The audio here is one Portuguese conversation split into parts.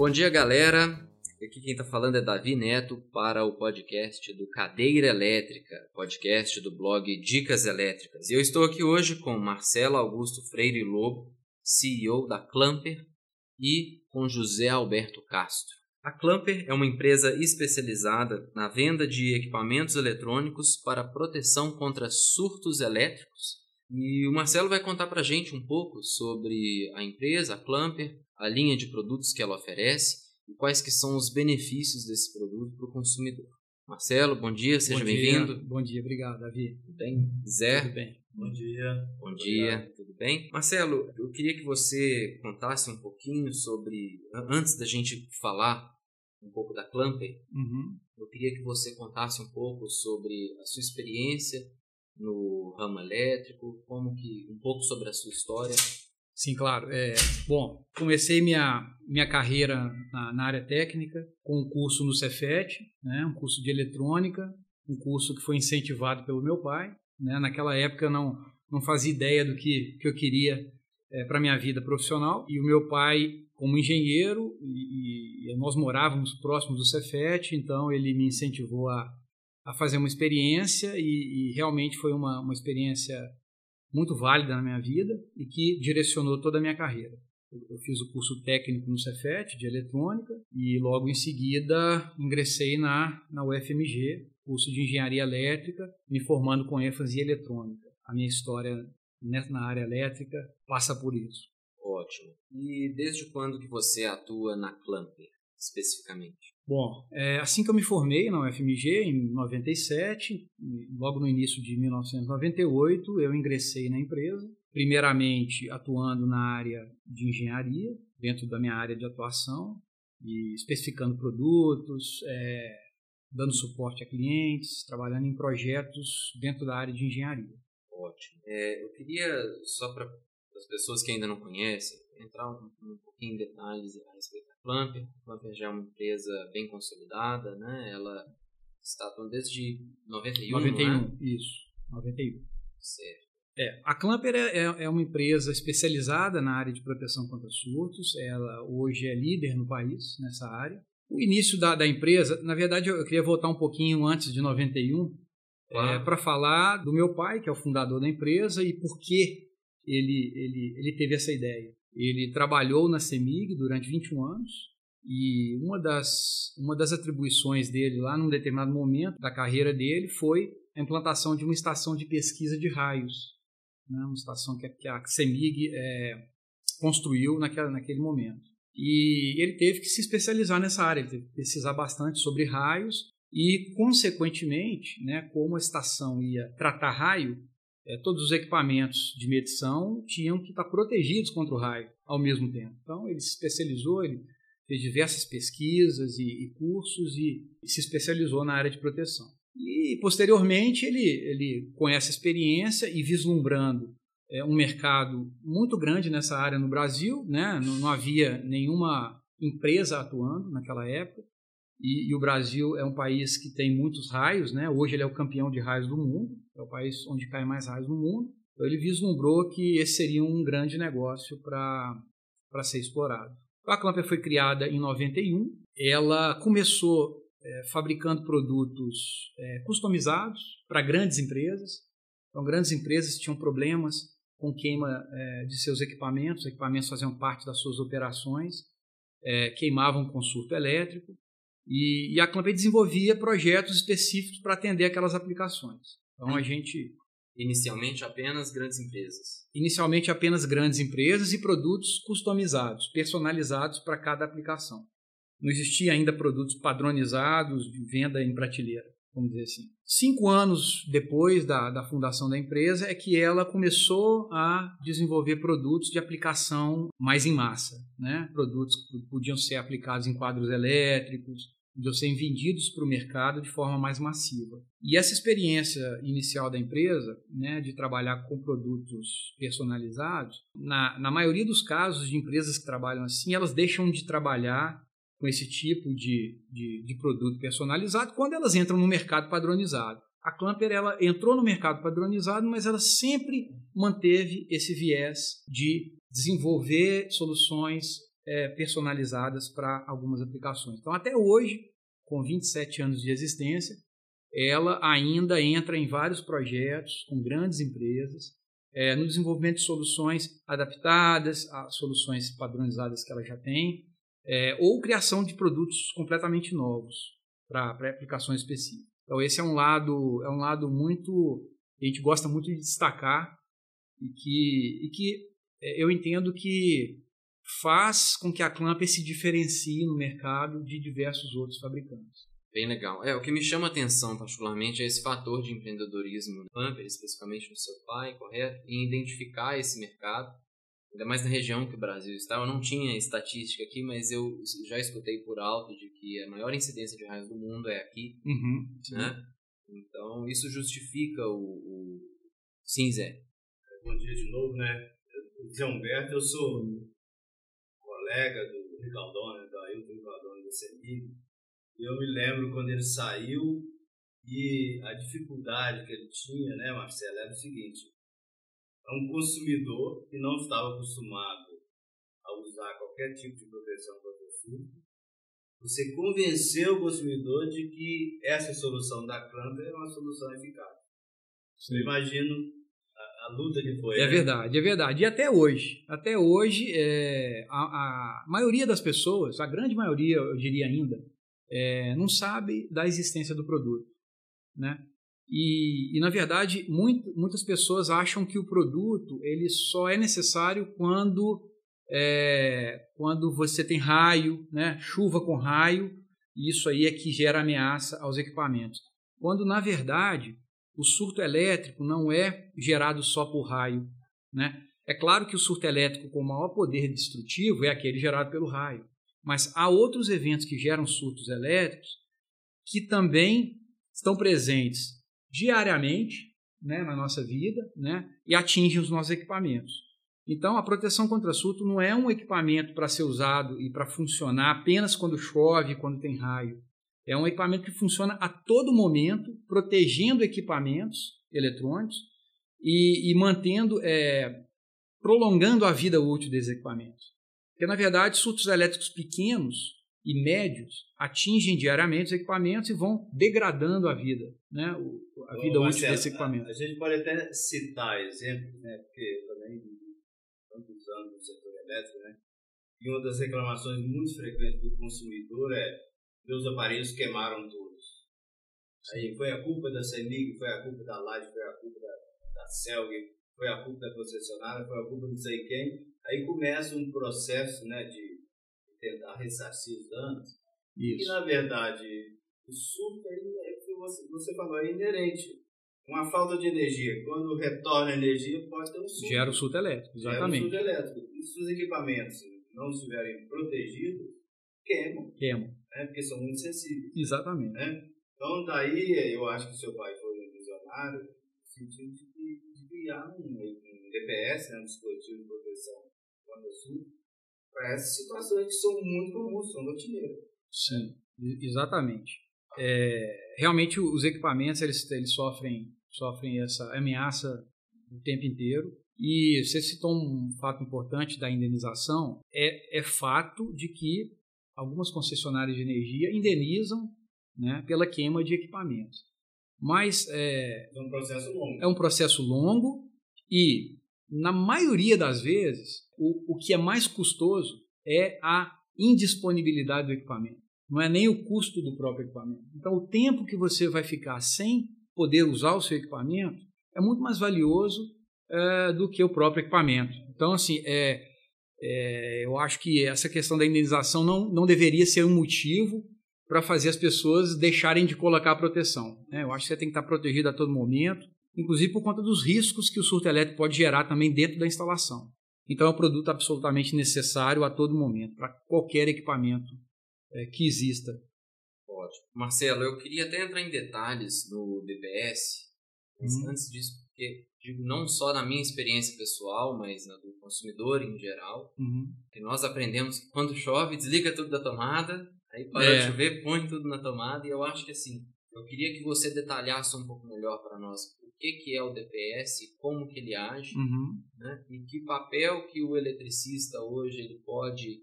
Bom dia, galera. Aqui quem está falando é Davi Neto para o podcast do Cadeira Elétrica, podcast do blog Dicas Elétricas. E eu estou aqui hoje com Marcelo Augusto Freire Lobo, CEO da Clamper, e com José Alberto Castro. A Clamper é uma empresa especializada na venda de equipamentos eletrônicos para proteção contra surtos elétricos. E o Marcelo vai contar para a gente um pouco sobre a empresa, a Clamper, a linha de produtos que ela oferece e quais que são os benefícios desse produto para o consumidor. Marcelo, bom dia, seja bem-vindo. Bom dia, obrigado, Davi. Tudo bem? Zé? Tudo bem. Bom dia. Bom dia, tudo bem? Marcelo, eu queria que você contasse um pouquinho sobre, antes da gente falar um pouco da Clamper, uhum. eu queria que você contasse um pouco sobre a sua experiência no ramo elétrico, como que um pouco sobre a sua história Sim, claro. É, bom, comecei minha, minha carreira na, na, área técnica com um curso no Cefet, né, um curso de eletrônica, um curso que foi incentivado pelo meu pai. Né, naquela época eu não, não fazia ideia do que, que eu queria é, para minha vida profissional. E o meu pai, como engenheiro, e, e nós morávamos próximos do Cefet, então ele me incentivou a, a fazer uma experiência e, e realmente foi uma, uma experiência muito válida na minha vida e que direcionou toda a minha carreira. Eu fiz o curso técnico no Cefet de eletrônica e logo em seguida ingressei na, na UFMG, curso de engenharia elétrica, me formando com ênfase em eletrônica. A minha história na área elétrica passa por isso. Ótimo. E desde quando que você atua na Clamper, especificamente? Bom, é, assim que eu me formei na UFMG, em 97, logo no início de 1998, eu ingressei na empresa, primeiramente atuando na área de engenharia, dentro da minha área de atuação, e especificando produtos, é, dando suporte a clientes, trabalhando em projetos dentro da área de engenharia. Ótimo. É, eu queria, só para as pessoas que ainda não conhecem, entrar um, um pouquinho em detalhes a respeito A Clamper já é uma empresa bem consolidada, né? Ela está atuando desde 91, 91, é? isso, 91. Certo. É, a Clamper é, é, é uma empresa especializada na área de proteção contra surtos. Ela hoje é líder no país nessa área. O início da, da empresa, na verdade, eu queria voltar um pouquinho antes de 91 claro. é, para falar do meu pai, que é o fundador da empresa, e por que ele, ele, ele teve essa ideia. Ele trabalhou na CEMIG durante 21 anos e uma das, uma das atribuições dele lá num determinado momento da carreira dele foi a implantação de uma estação de pesquisa de raios, né? uma estação que, que a CEMIG é, construiu naquela, naquele momento. E ele teve que se especializar nessa área, ele teve que pesquisar bastante sobre raios e, consequentemente, né, como a estação ia tratar raio, é, todos os equipamentos de medição tinham que estar protegidos contra o raio ao mesmo tempo. Então, ele se especializou, ele fez diversas pesquisas e, e cursos e, e, se especializou na área de proteção. E, posteriormente, ele, ele com essa experiência e vislumbrando é, um mercado muito grande nessa área no Brasil, né? não, não havia nenhuma empresa atuando naquela época, e, e, o Brasil é um país que tem muitos raios, né? Hoje ele é o campeão de raios do mundo, é o país onde cai mais raios no mundo. Então ele vislumbrou que esse seria um grande negócio para ser explorado. A Clamper foi criada em 91. Ela começou é, fabricando produtos é, customizados para grandes empresas. Então, grandes empresas tinham problemas com queima é, de seus equipamentos, os equipamentos faziam parte das suas operações, é, queimavam com surto elétrico. E, e a Clampay desenvolvia projetos específicos para atender aquelas aplicações. Então a gente Inicialmente apenas grandes empresas. Inicialmente apenas grandes empresas e produtos customizados, personalizados para cada aplicação. Não existia ainda produtos padronizados de venda em prateleira, vamos dizer assim. Cinco anos depois da, da fundação da empresa é que ela começou a desenvolver produtos de aplicação mais em massa, né? Produtos que podiam ser aplicados em quadros elétricos, de serem vendidos para o mercado de forma mais massiva. E essa experiência inicial da empresa, né, de trabalhar com produtos personalizados, na, na maioria dos casos de empresas que trabalham assim, elas deixam de trabalhar com esse tipo de, de, de produto personalizado quando elas entram no mercado padronizado. A Clamper ela entrou no mercado padronizado, mas ela sempre manteve esse viés de desenvolver soluções é, personalizadas para algumas aplicações. Então, até hoje, com 27 anos de existência, ela ainda entra em vários projetos com grandes empresas, é, no desenvolvimento de soluções adaptadas a soluções padronizadas que ela já tem, é, ou criação de produtos completamente novos para aplicações específicas. Então esse é um lado é um lado muito a gente gosta muito de destacar e que, e que é, eu entendo que faz com que a Clamper se diferencie no mercado de diversos outros fabricantes. Bem legal. É, o que me chama a atenção particularmente é esse fator de empreendedorismo no Pamper, especificamente no seu pai, correto? Em identificar esse mercado, ainda mais na região que o Brasil está. Eu não tinha estatística aqui, mas eu já escutei por alto de que a maior incidência de raios do mundo é aqui, uhum, né? Então, isso justifica o... o... Sim, Zé. Bom dia de novo, né? Zé Humberto, eu sou colega do Ricardone, da Ailton Ricardone da CEMIG, eu me lembro quando ele saiu e a dificuldade que ele tinha, né, Marcelo, era o seguinte: é um consumidor que não estava acostumado a usar qualquer tipo de proteção contra o surto, você convenceu o consumidor de que essa solução da Clamper é uma solução eficaz. Sim. Eu imagino a, luta que foi. É né? verdade, é verdade. E até hoje, até hoje, é, a, a maioria das pessoas, a grande maioria, eu diria ainda, é, não sabe da existência do produto, né? E, e na verdade, muito, muitas pessoas acham que o produto ele só é necessário quando é, quando você tem raio, né? Chuva com raio, e isso aí é que gera ameaça aos equipamentos. Quando na verdade o surto elétrico não é gerado só por raio, né? É claro que o surto elétrico com maior poder destrutivo é aquele gerado pelo raio. Mas há outros eventos que geram surtos elétricos que também estão presentes diariamente né, na nossa vida né, e atingem os nossos equipamentos. Então, a proteção contra surto não é um equipamento para ser usado e para funcionar apenas quando chove, quando tem raio. É um equipamento que funciona a todo momento, protegendo equipamentos eletrônicos e, e mantendo, é, prolongando a vida útil desses equipamentos. Porque, na verdade, surtos elétricos pequenos e médios atingem diariamente os equipamentos e vão degradando a vida, né? a vida Ô, útil desse equipamento. A, a, gente pode até citar exemplos, né? porque também tantos anos no setor elétrico, né? e uma das reclamações muito frequentes do consumidor é meus aparelhos queimaram todos. Aí foi a culpa da CEMIG, foi a culpa da Light, foi a culpa da, da Celg, foi a culpa da concessionária, foi a culpa de não sei quem. Aí começa um processo né, de tentar ressarcir os danos. Isso. E, na verdade, o surto é que você, você falou, é inerente. Uma falta de energia, quando retorna a energia, pode ter um surto. Gera o surto elétrico, exatamente. Gera o surto elétrico. E se os equipamentos não estiverem protegidos, queimam. Queimam. Né, porque são muito sensíveis. Exatamente. Né? Então, daí, eu acho que seu pai foi um visionário no sentido de, de criar um, um DPS, né, um dispositivo de proteção quando sul, para essas situações que são muito comuns, são rotineiras. Sim, exatamente. É, realmente os equipamentos eles, eles sofrem, sofrem essa ameaça o tempo inteiro. E você citou um fato importante da indenização, é, é fato de que algumas concessionárias de energia indenizam né, pela queima de equipamentos. Mas é, é um processo longo. É um processo longo e, na maioria das vezes, o, o que é mais custoso é a indisponibilidade do equipamento. Não é nem o custo do próprio equipamento. Então, o tempo que você vai ficar sem poder usar o seu equipamento é muito mais valioso é, do que o próprio equipamento. Então, assim, é, é, eu acho que essa questão da indenização não, não deveria ser um motivo para fazer as pessoas deixarem de colocar a proteção. Né? Eu acho que você tem que estar protegido a todo momento, inclusive por conta dos riscos que o surto elétrico pode gerar também dentro da instalação. Então é um produto absolutamente necessário a todo momento, para qualquer equipamento é, que exista. Ótimo. Marcelo, eu queria até entrar em detalhes no DPS, mas hum. antes disso, porque digo não só na minha experiência pessoal, mas na do consumidor em geral, uhum. que nós aprendemos que quando chove, desliga tudo da tomada, aí para é. de chover, põe tudo na tomada, e eu acho que assim, eu queria que você detalhasse um pouco melhor para nós que, que é o DPS, como que ele age, uhum. né? e que papel que o eletricista hoje ele pode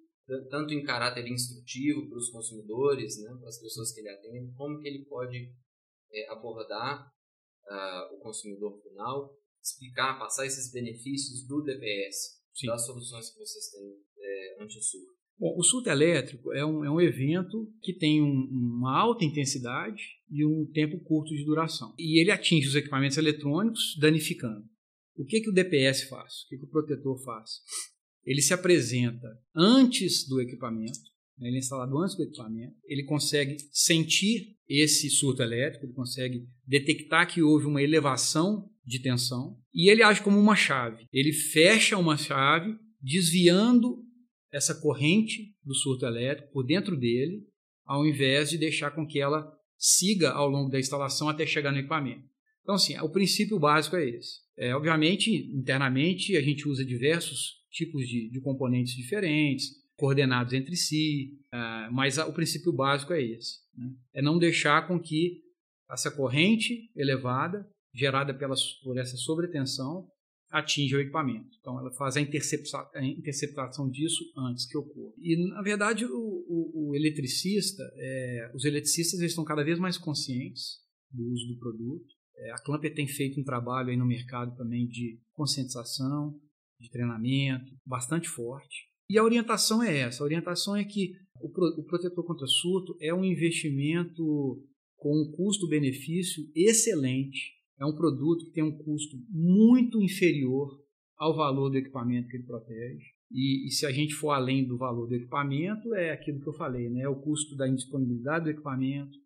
tanto em caráter instrutivo para os consumidores, né, para as pessoas que ele atende, como que ele pode é, abordar uh, o consumidor final, explicar, passar esses benefícios do DPS, Sim. das soluções que vocês têm é, anti-surto. Bom, o surto elétrico é um, é um evento que tem um, uma alta intensidade e um tempo curto de duração. E ele atinge os equipamentos eletrônicos, danificando. O que, que o DPS faz? O que, que o protetor faz? Ele se apresenta antes do equipamento, né? ele é instalado antes do equipamento, ele consegue sentir esse surto elétrico, ele consegue detectar que houve uma elevação de tensão e ele age como uma chave. Ele fecha uma chave, desviando essa corrente do surto elétrico por dentro dele, ao invés de deixar com que ela siga ao longo da instalação até chegar no equipamento. Então, assim, o princípio básico é esse. É, obviamente, internamente, a gente usa diversos tipos de, de componentes diferentes, coordenados entre si, uh, mas a, o princípio básico é esse. Né? É não deixar com que essa corrente elevada, gerada pela, por essa sobretensão, atinge o equipamento. Então, ela faz a, intercepta, a interceptação disso antes que ocorra. E, na verdade, o, o, o eletricista, é, os eletricistas estão cada vez mais conscientes do uso do produto. É, a Clamper tem feito um trabalho aí no mercado também de conscientização, de treinamento, bastante forte. E a orientação é essa: a orientação é que o, pro, o protetor contra surto é um investimento com um custo-benefício excelente é um produto que tem um custo muito inferior ao valor do equipamento que ele protege. E, e, se a gente for além do valor do equipamento, é aquilo que eu falei, né? É o custo da indisponibilidade do equipamento,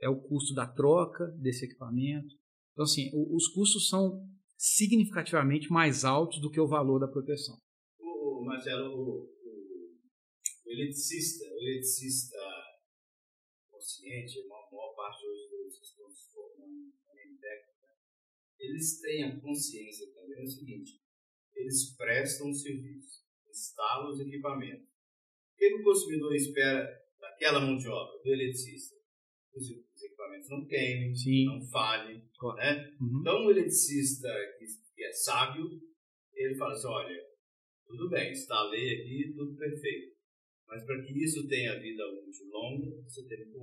é o custo da troca desse equipamento. Então, assim, o, os custos são significativamente mais altos do que o valor da proteção. O, o Marcelo, o, o eletricista, o eletricista consciente, a maior parte hoje dos estão se formando eles têm a consciência também do seguinte: eles prestam serviço, instalam os equipamentos. O que o consumidor espera daquela mão de obra, do eletricista? Os equipamentos não queimem, Sim. não falhem. Né? Uhum. Então, o eletricista que é sábio, ele fala assim: olha, tudo bem, instalei aqui, tudo perfeito. Mas para que isso tenha vida útil longa, você tem que ter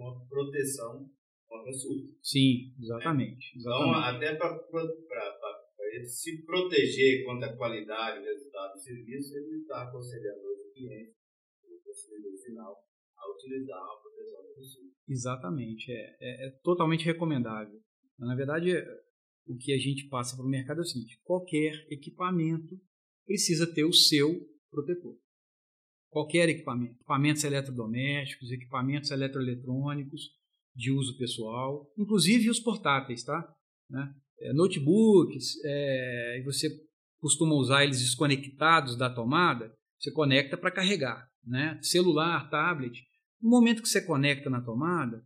proteção Sim, exatamente. Então, exatamente. até para ele se proteger contra a qualidade resultado do serviço, ele está aconselhando o cliente, o consumidor final, a utilizar a proteção do consumo. Exatamente, é, é, é totalmente recomendável. Na verdade, o que a gente passa para o mercado é o seguinte: qualquer equipamento precisa ter o seu protetor. Qualquer equipamento, equipamentos eletrodomésticos, equipamentos eletroeletrônicos, de uso pessoal, inclusive os portáteis, tá? Né? É, notebooks, é, você costuma usar eles desconectados da tomada, você conecta para carregar, né? Celular, tablet, no momento que você conecta na tomada,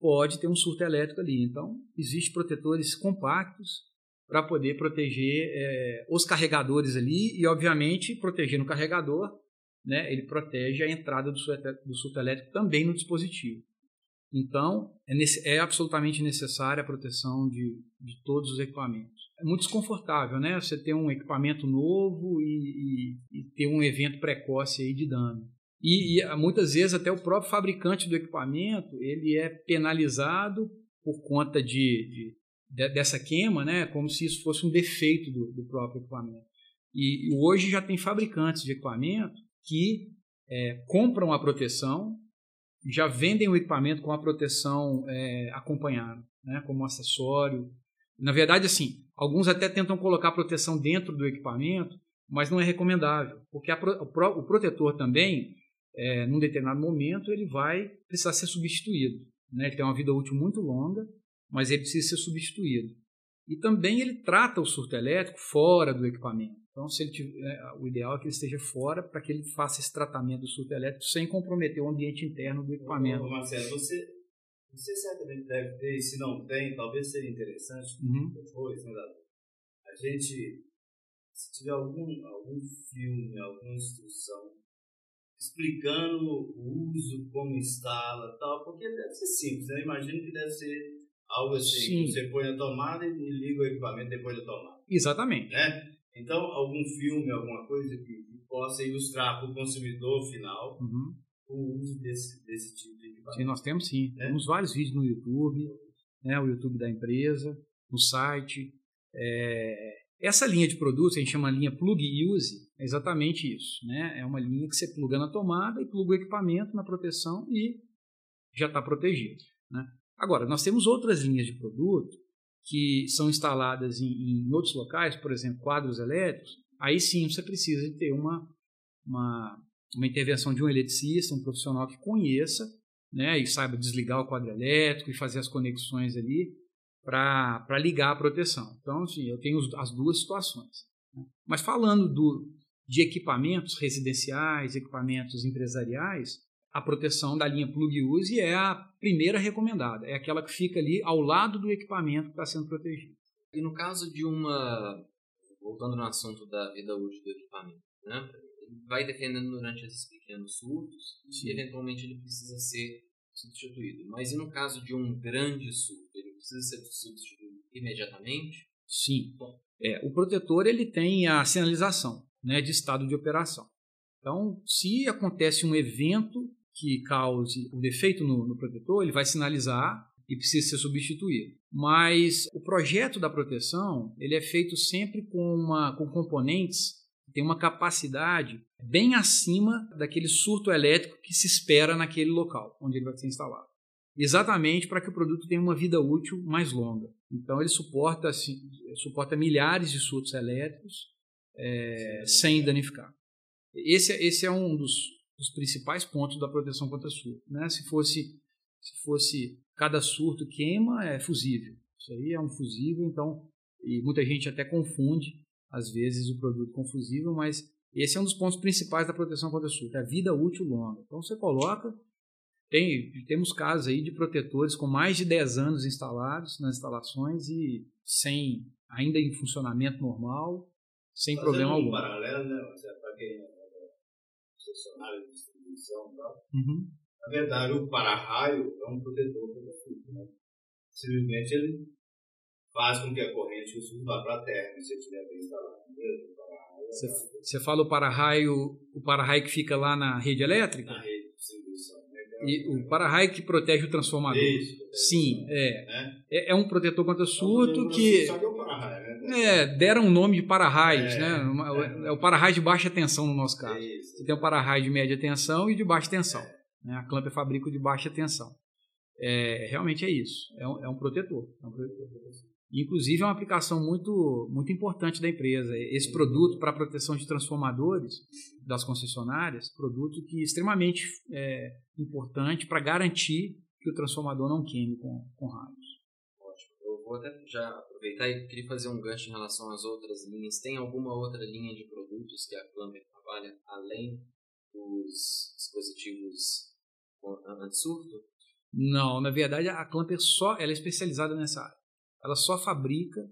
pode ter um surto elétrico ali. Então, existem protetores compactos para poder proteger é, os carregadores ali e, obviamente, protegendo o carregador, né, ele protege a entrada do surto, do surto elétrico também no dispositivo. Então, é, nesse, é absolutamente necessária a proteção de, de, todos os equipamentos. É muito desconfortável, né? Você ter um equipamento novo e, e, e ter um evento precoce aí de dano. E, e, muitas vezes até o próprio fabricante do equipamento ele é penalizado por conta de, de, de dessa queima, né? Como se isso fosse um defeito do, do próprio equipamento. E, hoje já tem fabricantes de equipamento que é, compram a proteção já vendem o equipamento com a proteção é, acompanhada, né, como acessório. Na verdade, assim, alguns até tentam colocar proteção dentro do equipamento, mas não é recomendável, porque o, protetor também, é, num determinado momento, ele vai precisar ser substituído. Né? Ele tem uma vida útil muito longa, mas ele precisa ser substituído. E também ele trata o surto elétrico fora do equipamento. Então, se ele tiver, é, o ideal é que ele esteja fora para que ele faça esse tratamento do surto elétrico sem comprometer o ambiente interno do equipamento. Ô, Marcelo, você, você certamente deve ter, e se não tem, talvez seria interessante uhum. depois, né, a gente, se tiver algum, algum filme, alguma instrução explicando o uso, como instala tal, porque deve ser simples, né? Imagino que deve ser algo assim, Sim. você põe a tomada e liga o equipamento depois da tomada. Exatamente. Né? Então, algum filme, alguma coisa que, possa ilustrar para o consumidor final Uhum. o uso desse, desse tipo de equipamento. Sim, nós temos sim. É? Temos vários vídeos no YouTube, né, o YouTube da empresa, no site. É, essa linha de produtos, a gente chama linha Plug Use, é exatamente isso. Né? É uma linha que você pluga na tomada e pluga o equipamento na proteção e já está protegido. Né? Agora, nós temos outras linhas de produto que são instaladas em, em outros locais, por exemplo, quadros elétricos, aí sim você precisa de ter uma, uma, uma intervenção de um eletricista, um profissional que conheça né, e saiba desligar o quadro elétrico e fazer as conexões ali para ligar a proteção. Então, assim, eu tenho as duas situações. Né? Mas falando do, de equipamentos residenciais, equipamentos empresariais, a proteção da linha Plug Use é a primeira recomendada, é aquela que fica ali ao lado do equipamento que está sendo protegido. E no caso de uma. Voltando no assunto da vida útil do equipamento, né? Vai defendendo durante esses pequenos surtos Sim. e eventualmente ele precisa ser substituído. Mas e no caso de um grande surto, ele precisa ser substituído imediatamente? Sim. É, o protetor ele tem a sinalização né, de estado de operação. Então, se acontece um evento que cause o defeito no, no protetor, ele vai sinalizar e precisa ser substituído. Mas o projeto da proteção ele é feito sempre com, uma, com componentes que têm uma capacidade bem acima daquele surto elétrico que se espera naquele local onde ele vai ser instalado. Exatamente para que o produto tenha uma vida útil mais longa. Então ele suporta, assim, suporta milhares de surtos elétricos é, sem danificar. Esse, esse é um dos, dos principais pontos da proteção contra surto. Né? Se fosse se fosse cada surto queima é fusível. Isso aí é um fusível, então e muita gente até confunde às vezes o produto com fusível, mas esse é um dos pontos principais da proteção contra surto, é a vida útil longa. Então você coloca tem temos casos aí de protetores com mais de 10 anos instalados nas instalações e sem ainda em funcionamento normal, sem Fazendo problema um algum. paralelo, né? Para quem funcionário de distribuição e tal. Uhum. Na verdade, o para-raio é um protetor contra surto, né? Simplesmente ele faz com que a corrente do vá para a terra, se ele estiver bem instalado. É Você, fala o para-raio, o para-raio que fica lá na rede elétrica? na rede? E o para-raio que protege o transformador. Isso, Sim, é. Né? É, é um protetor contra surto que Só que é o para-raio, né? é, deram o nome de para-raios, É, né? É. É o para-raio de baixa tensão no nosso caso. Isso. Você tem o para-raio de média tensão e de baixa tensão. Né? A Clamp fabrica o de baixa tensão. É, realmente é isso. É um, é um protetor. É um protetor. Inclusive é uma aplicação muito, muito importante da empresa. Esse produto para proteção de transformadores das concessionárias, produto que é extremamente é, importante para garantir que o transformador não queime com, com raios. Ótimo. Eu vou até já aproveitar e queria fazer um gancho em relação às outras linhas. Tem alguma outra linha de produtos que a Clamper trabalha além dos dispositivos anti-surto? Não, na verdade a Clamper só ela é especializada nessa área. Ela só fabrica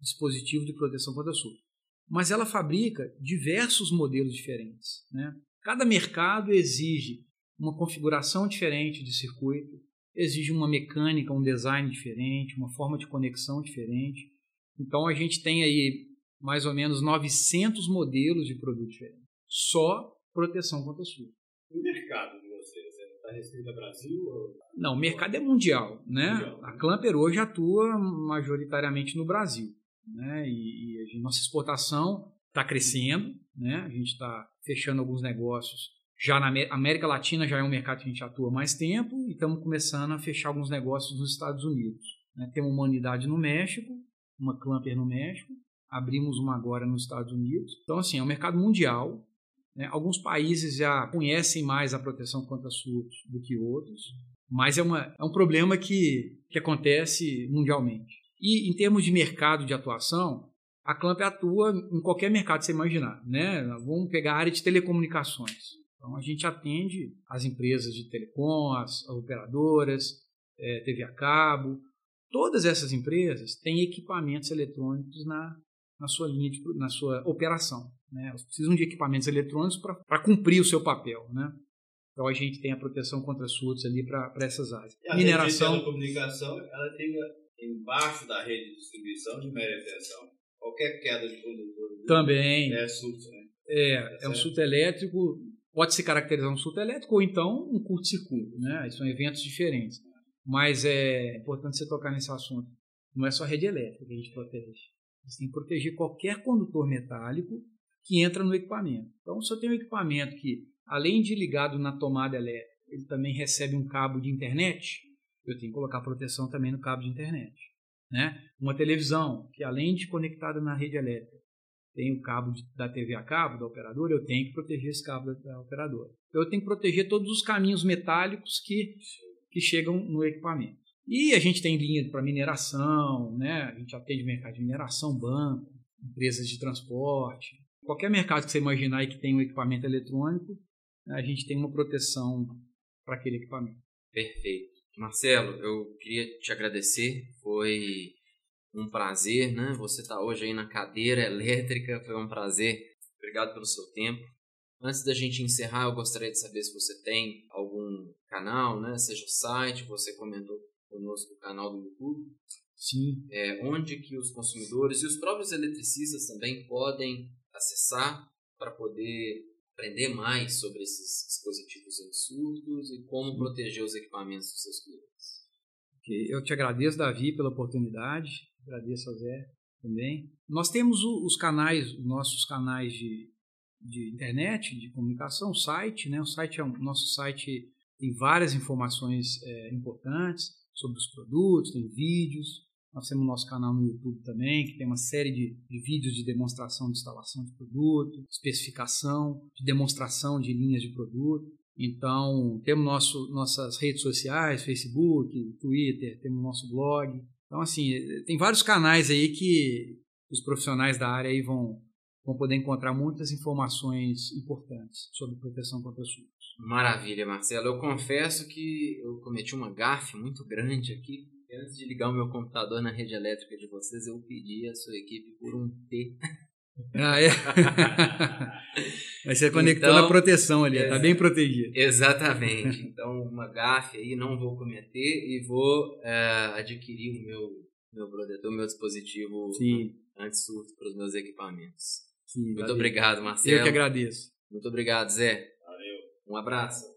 dispositivo de proteção contra surto. Mas ela fabrica diversos modelos diferentes. Né? Cada mercado exige uma configuração diferente de circuito, exige uma mecânica, um design diferente, uma forma de conexão diferente. Então a gente tem aí mais ou menos 900 modelos de produto diferentes. Só proteção contra surto. O mercado de vocês está restrito ao Brasil? Ou... Não, o mercado é mundial, né? Mundial. A Clamper hoje atua majoritariamente no Brasil, né? E, e nossa exportação está crescendo, né? A gente está fechando alguns negócios. Já na Amé- América Latina já é um mercado que a gente atua mais tempo e estamos começando a fechar alguns negócios nos Estados Unidos. Né? Temos uma unidade no México, uma Clamper no México, abrimos uma agora nos Estados Unidos. Então, assim, é um mercado mundial. Né? Alguns países já conhecem mais a proteção contra surtos do que outros, mas é, uma, é um problema que, que acontece mundialmente. E em termos de mercado de atuação, a Clamp atua em qualquer mercado você imaginar. Né? Vamos pegar a área de telecomunicações. Então, a gente atende as empresas de telecom, as, as operadoras, eh, TV a cabo. Todas essas empresas têm equipamentos eletrônicos na, na sua linha, de, na sua operação. Né? Elas precisam de equipamentos eletrônicos para cumprir o seu papel. Né? Então a gente tem a proteção contra surtos ali para essas áreas. E a Mineração, telecomunicação, ela fica embaixo da rede de distribuição de média tensão. Qualquer queda de condutor também, é surto, né? É, é um surto elétrico, pode se caracterizar um surto elétrico ou então um curto-circuito, né? São eventos diferentes. Mas é importante você tocar nesse assunto. Não é só a rede elétrica que a gente protege. Você tem que proteger qualquer condutor metálico que entra no equipamento. Então, se eu tenho um equipamento que, além de ligado na tomada elétrica, ele também recebe um cabo de internet, eu tenho que colocar proteção também no cabo de internet. Né? Uma televisão, que além de conectada na rede elétrica, tem o cabo de, da TV a cabo, da operadora, eu tenho que proteger esse cabo da, da operadora. Então, eu tenho que proteger todos os caminhos metálicos que, que chegam no equipamento. E a gente tem linha para mineração, né? a gente atende mercado de mineração, banco, empresas de transporte. Qualquer mercado que você imaginar aí que tem um equipamento eletrônico, a gente tem uma proteção para aquele equipamento. Perfeito. Marcelo, eu queria te agradecer. Foi um prazer, né? Você está hoje aí na cadeira elétrica, foi um prazer. Obrigado pelo seu tempo. Antes da gente encerrar, eu gostaria de saber se você tem algum canal, né? Seja o site, você comentou conosco o canal do YouTube. Sim. É, onde que os consumidores e os próprios eletricistas também podem acessar para poder aprender mais sobre esses dispositivos absurdos e como proteger os equipamentos dos seus clientes. Okay. Eu te agradeço, Davi, pela oportunidade. Agradeço ao Zé também. Nós temos os canais, os nossos canais de, de internet, de comunicação, o site, né? O site é um, nosso site tem várias informações é, importantes sobre os produtos, tem vídeos. Nós temos o nosso canal no YouTube também, que tem uma série de, de vídeos de demonstração de instalação de produto, especificação, de demonstração de linhas de produto. Então, temos nosso, nossas redes sociais, Facebook, Twitter, temos nosso blog. Então, assim, tem vários canais aí que os profissionais da área aí vão, vão poder encontrar muitas informações importantes sobre proteção contra surtos. Maravilha, Marcelo. Eu confesso que eu cometi uma gafe muito grande aqui. Antes de ligar o meu computador na rede elétrica de vocês, eu pedi a sua equipe por um T. Ah, é? Mas você conectou então, na proteção ali, está bem protegido. Exatamente. Então, uma gafe aí não vou cometer e vou uh, adquirir o meu, meu protetor, meu dispositivo anti-surto para os meus equipamentos. Sim, Muito valeu. obrigado, Marcelo. Eu que agradeço. Muito obrigado, Zé. Um abraço.